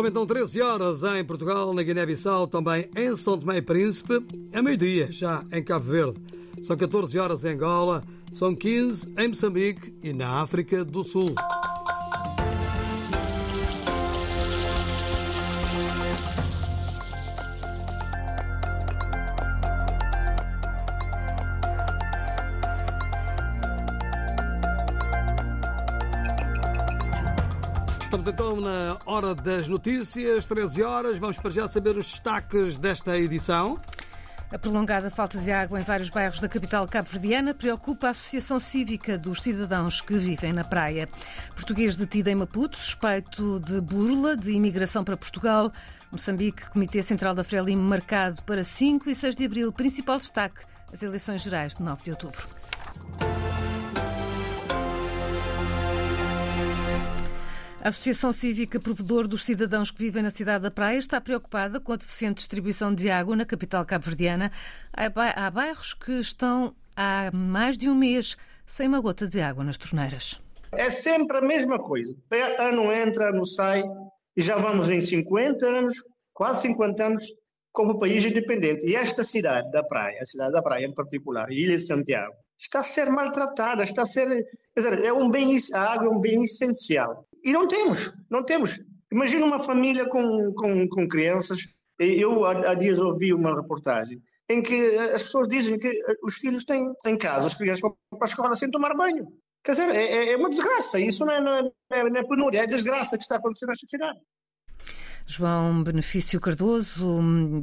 São então 13 horas em Portugal, na Guiné-Bissau, também em São Tomé e Príncipe. É meio-dia, já em Cabo Verde. São 14 horas em Angola, são 15 em Moçambique e na África do Sul. Estamos então na hora das notícias, 13 horas. Vamos para já saber os destaques desta edição. A prolongada falta de água em vários bairros da capital cabo-verdiana preocupa a Associação Cívica dos Cidadãos que vivem na praia. Português detido em Maputo, suspeito de burla de imigração para Portugal. Moçambique, Comitê Central da Frelimo marcado para 5 e 6 de abril. Principal destaque, as eleições gerais de 9 de outubro. A Associação Cívica Provedor dos Cidadãos que vivem na cidade da Praia está preocupada com a deficiente distribuição de água na capital cabo-verdiana. Há bairros que estão há mais de um mês sem uma gota de água nas torneiras. É sempre a mesma coisa. Ano entra, ano sai, e já vamos em 50 anos, quase 50 anos, como país independente. E esta cidade da Praia, a cidade da Praia em particular, Ilha de Santiago, está a ser maltratada, está a ser. Quer dizer, é um bem, a água é um bem essencial. E não temos, não temos. Imagina uma família com, com, com crianças. Eu há, há dias ouvi uma reportagem em que as pessoas dizem que os filhos têm em casa, as crianças vão para a escola sem tomar banho. Quer dizer, é, é uma desgraça. Isso não é, não, é, não é penúria, é desgraça que está acontecendo nesta cidade. João Benefício Cardoso,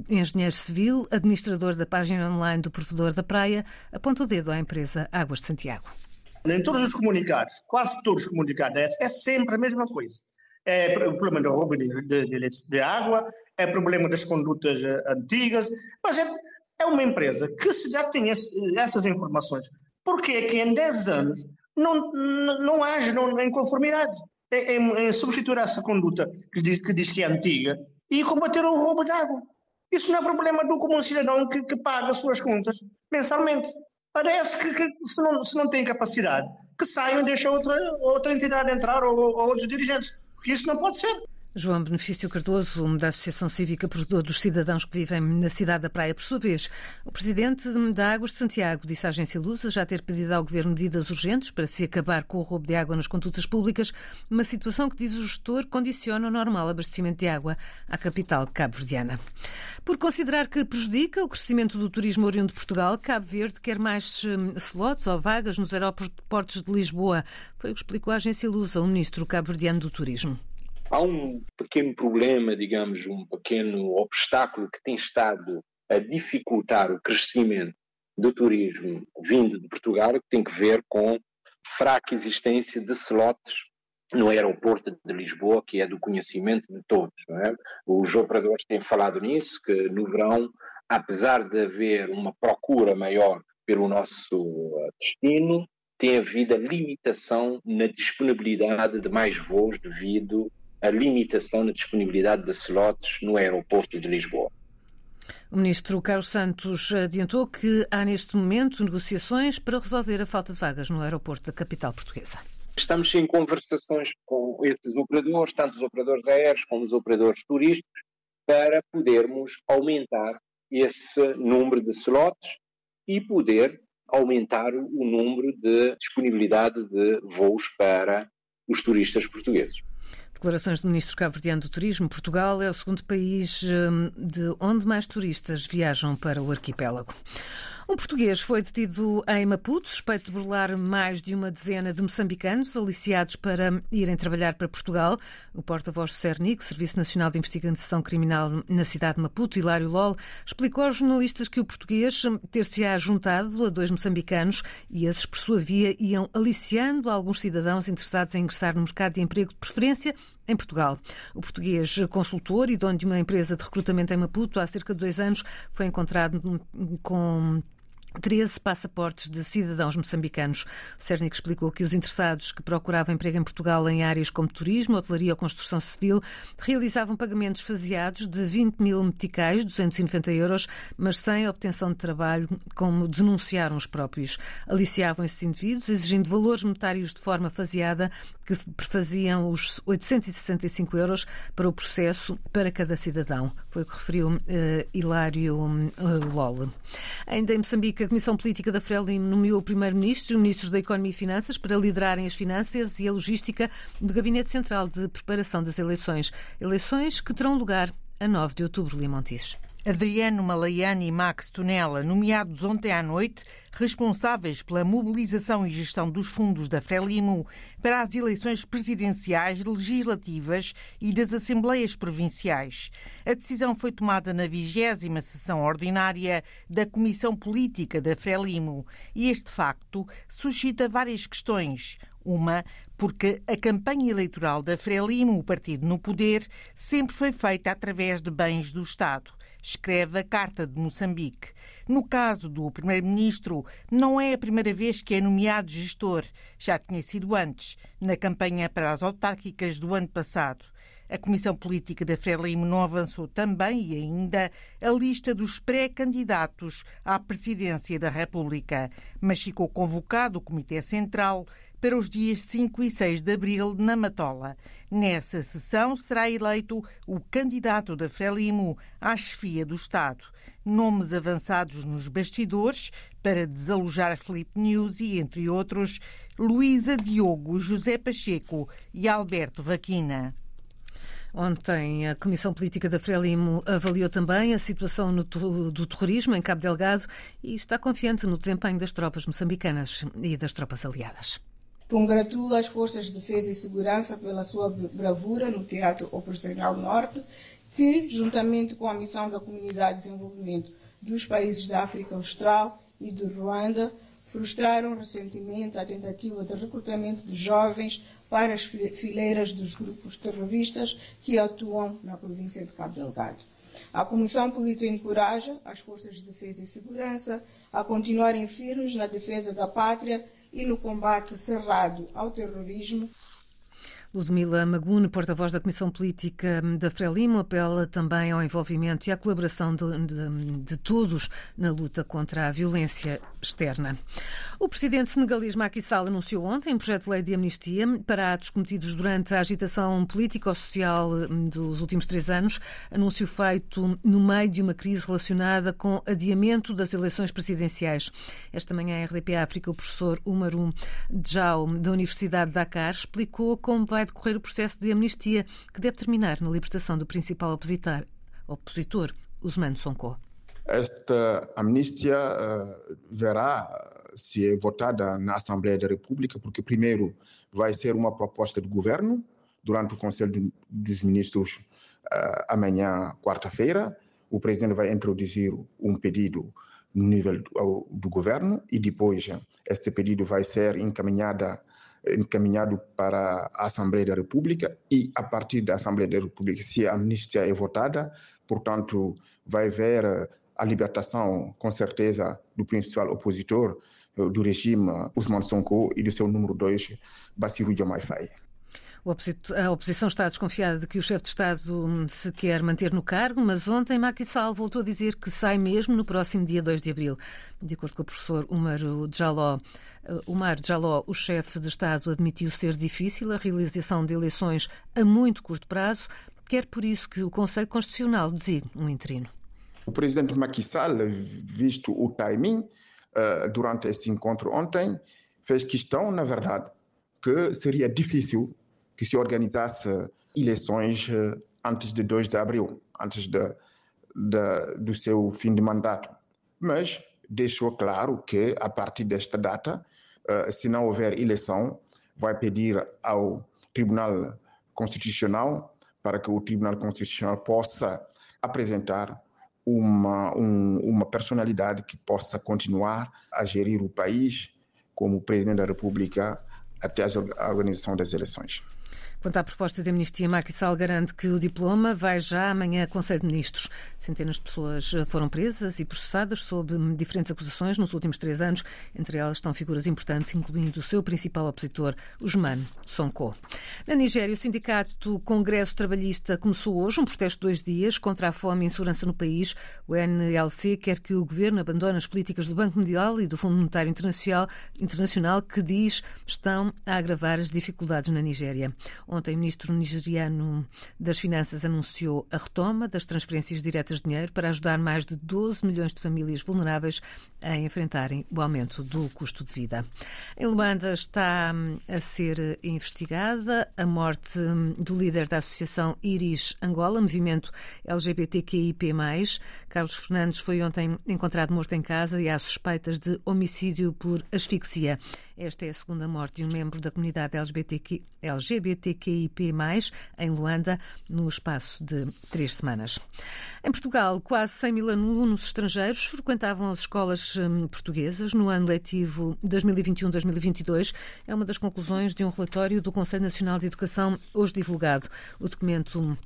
engenheiro civil, administrador da página online do Provedor da Praia, aponta o dedo à empresa Águas de Santiago. Em todos os comunicados, quase todos os comunicados, é, é sempre a mesma coisa. É o problema do roubo de, de, de, água, é problema das condutas eh, antigas, mas é, é uma empresa que se já tem esse, essas informações, porque é que em 10 anos não, não, não age não, em conformidade? Em, em, substituir essa conduta que diz, que diz que é antiga e combater o roubo de água. Isso não é problema do comum cidadão que, que paga as suas contas mensalmente. Parece que, que se, não, se não tem capacidade, que saiam e deixem outra, outra entidade entrar ou, ou outros dirigentes. Porque isso não pode ser. João Benefício Cardoso, da Associação Cívica Provedor dos Cidadãos que vivem na cidade da Praia. Por sua vez, o presidente da Águas de Santiago disse à agência Lusa já ter pedido ao governo medidas urgentes para se acabar com o roubo de água nas condutas públicas, uma situação que, diz o gestor, condiciona o normal abastecimento de água à capital cabo-verdiana. Por considerar que prejudica o crescimento do turismo oriundo de Portugal, Cabo Verde quer mais hum, slots ou vagas nos aeroportos de Lisboa. Foi o que explicou a agência Lusa, o ministro cabo-verdiano do Turismo. Há um pequeno problema, digamos, um pequeno obstáculo que tem estado a dificultar o crescimento do turismo vindo de Portugal, que tem que ver com fraca existência de slots no aeroporto de Lisboa, que é do conhecimento de todos. É? Os operadores têm falado nisso, que no verão, apesar de haver uma procura maior pelo nosso eh, destino, tem havido a limitação na disponibilidade de mais voos devido à limitação na disponibilidade de slots no aeroporto de Lisboa. O ministro Carlos Santos adiantou que há neste momento negociações para resolver a falta de vagas no aeroporto da capital portuguesa. Estamos em conversações com esses operadores, tanto os operadores aéreos como os operadores turísticos, para podermos aumentar esse número de slots e poder aumentar o número de disponibilidade de voos para os turistas portugueses. Declarações do ministro cabo-verdiano do Turismo. Portugal é o segundo país hum, de onde mais turistas viajam para o arquipélago. Um português foi detido em Maputo, suspeito de burlar mais de uma dezena de moçambicanos aliciados para irem trabalhar para Portugal. O porta-voz do CERNIC, Serviço Nacional de Investigação Criminal na cidade de Maputo, Hilário Lol, explicou aos jornalistas que o português ter-se-á juntado a dois moçambicanos e esses, por sua via, iam aliciando alguns cidadãos interessados em ingressar no mercado de emprego de preferência em Portugal. O português consultor e dono de uma empresa de recrutamento em Maputo há cerca de dois anos foi encontrado com 13 passaportes de cidadãos moçambicanos. O Cernic explicou que os interessados que procuravam emprego em Portugal em áreas como turismo, hotelaria ou construção civil realizavam pagamentos faseados de 20 mil meticais, 290 euros, mas sem obtenção de trabalho, como denunciaram os próprios. Aliciavam esses indivíduos, exigindo valores monetários de forma faseada que prefaziam os 865 euros para o processo para cada cidadão. Foi o que referiu uh, Hilário uh. Ainda em Moçambique, a Comissão Política da Frelimo nomeou o Primeiro-Ministro e os Ministros da Economia e Finanças para liderarem as finanças e a logística do Gabinete Central de Preparação das Eleições. Eleições que terão lugar a 9 de outubro, Limontis. Adriano Malaiani e Max Tonella, nomeados ontem à noite, responsáveis pela mobilização e gestão dos fundos da Frelimo para as eleições presidenciais, legislativas e das Assembleias Provinciais. A decisão foi tomada na vigésima sessão ordinária da Comissão Política da Frelimo e este facto suscita várias questões. Uma, porque a campanha eleitoral da Frelimo, o partido no poder, sempre foi feita através de bens do Estado escreve a Carta de Moçambique. No caso do Primeiro-Ministro, não é a primeira vez que é nomeado gestor. Já tinha sido antes, na campanha para as autárquicas do ano passado. A Comissão Política da Frelimo não avançou também e ainda a lista dos pré-candidatos à presidência da República, mas ficou convocado o Comitê Central para os dias 5 e 6 de abril na Matola. Nessa sessão será eleito o candidato da Frelimo à chefia do Estado. Nomes avançados nos bastidores para desalojar Felipe News e, entre outros, Luísa Diogo, José Pacheco e Alberto Vaquina. Ontem, a Comissão Política da Frelimo avaliou também a situação do terrorismo em Cabo Delgado e está confiante no desempenho das tropas moçambicanas e das tropas aliadas. Congratula as Forças de Defesa e Segurança pela sua bravura no Teatro Operacional Norte, que, juntamente com a missão da Comunidade de Desenvolvimento dos países da África Austral e de Ruanda, frustraram recentemente a tentativa de recrutamento de jovens para as fileiras dos grupos terroristas que atuam na província de Cabo Delgado. A Comissão Política encoraja as Forças de Defesa e Segurança a continuarem firmes na defesa da pátria e no combate cerrado ao terrorismo. Ludmila Magune, porta-voz da Comissão Política da Frelimo, apela também ao envolvimento e à colaboração de, de, de, todos na luta contra a violência externa. O presidente senegalês Macky Sall anunciou ontem um projeto de lei de amnistia para atos cometidos durante a agitação político-social dos últimos três anos, anúncio feito no meio de uma crise relacionada com adiamento das eleições presidenciais. Esta manhã, em RDP África, o professor Umaru Djao, da Universidade de Dakar, explicou como vai decorrer o processo de amnistia que deve terminar na libertação do principal opositor, opositor Usman Sonko. Esta amnistia uh, verá se é votada na Assembleia da República, porque primeiro vai ser uma proposta de governo durante o Conselho dos Ministros uh, amanhã, quarta-feira. O presidente vai introduzir um pedido no nível do, do governo e depois este pedido vai ser encaminhada encaminhado para a Assembleia da República e a partir da Assembleia da República, se a amnistia é votada, portanto, vai haver a libertação, com certeza, do principal opositor eh, do regime, Usman Sonko, e do seu número dois, Bassirou Diomaye Faye. A oposição está desconfiada de que o chefe de Estado se quer manter no cargo, mas ontem Macky Sall voltou a dizer que sai mesmo no próximo dia 2 de abril. De acordo com o professor Umar Jaló, Umar Jaló, o chefe de Estado admitiu ser difícil a realização de eleições a muito curto prazo, quer por isso que o Conselho Constitucional designe um interino. O presidente Macky Sall, visto o timing eh, durante esse encontro ontem, fez questão, na verdade, que seria difícil que se organizasse eleições eh, antes de 2 de abril, antes de, de, do seu fim de mandato. Mas deixou claro que, a partir desta data, uh, se não houver eleição, vai pedir ao Tribunal Constitucional para que o Tribunal Constitucional possa apresentar uma, um, uma personalidade que possa continuar a gerir o país como Presidente da República até a organização das eleições. Quanto à proposta de amnistia, Macky Sall garante que o diploma vai já amanhã a Conselho de Ministros. Centenas de pessoas foram presas e processadas sob diferentes acusações nos últimos três anos. Entre elas estão figuras importantes, incluindo o seu principal opositor, Usman Sonko. Na Nigéria, o sindicato Congresso Trabalhista começou hoje um protesto de dois dias contra a fome e insegurança no país. O NLC quer que o governo abandone as políticas do Banco Mundial e do Fundo Monetário internacional que diz estão a agravar as dificuldades na Nigéria. Ontem, o ministro nigeriano das Finanças anunciou a retoma das transferências diretas de dinheiro para ajudar mais de 12 milhões de famílias vulneráveis a enfrentarem o aumento do custo de vida. Em Luanda está hum, a ser investigada a morte hum, do líder da Associação Iris Angola, movimento LGBTQIP+. Carlos Fernandes foi ontem encontrado morto em casa e há suspeitas de homicídio por asfixia. Esta é a segunda morte de um membro da comunidade LGBTQ, LGBTQIP+, em Luanda, no espaço de três semanas. Em Portugal, quase 100 mil alunos estrangeiros frequentavam as escolas hum, portuguesas no ano letivo 2021-2022. É uma das conclusões de um relatório do Conselho Nacional de Educação, hoje divulgado. O documento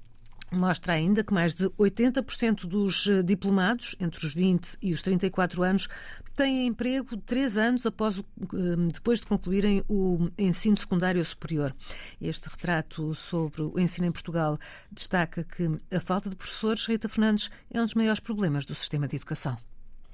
Mostra ainda que mais de 80% dos eh, diplomados, entre os 20 e os 34 anos, têm emprego três anos após o, eh, depois de concluírem o ensino secundário superior. Este retrato sobre o ensino em Portugal destaca que a falta de professores, Rita Fernandes, é um dos maiores problemas do sistema de educação.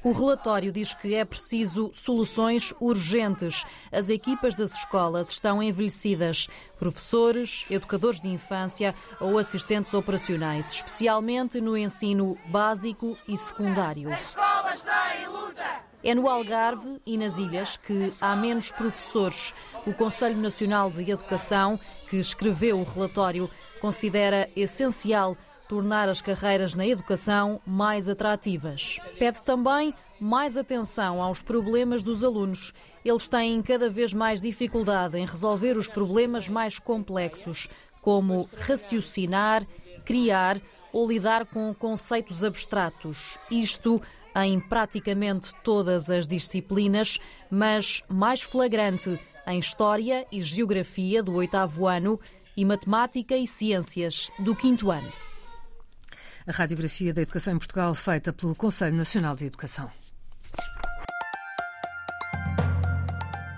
O relatório diz que é preciso soluções urgentes. As equipas das escolas estão envelhecidas. Professores, educadores de infância ou assistentes operacionais, especialmente no ensino básico e secundário. As escolas têm luta! É no Algarve e nas ilhas que há menos professores. O Conselho Nacional de Educação, que escreveu o relatório, considera essencial tornar as carreiras na educação mais atrativas. Pede também mais atenção aos problemas dos alunos. Eles têm cada vez mais dificuldade em resolver os problemas mais complexos, como raciocinar, criar ou lidar com conceitos abstratos. Isto em praticamente todas as disciplinas, mas mais flagrante em História e Geografia do oitavo ano e Matemática e Ciências do quinto ano. A radiografia da educação em Portugal feita pelo Conselho Nacional de Educação.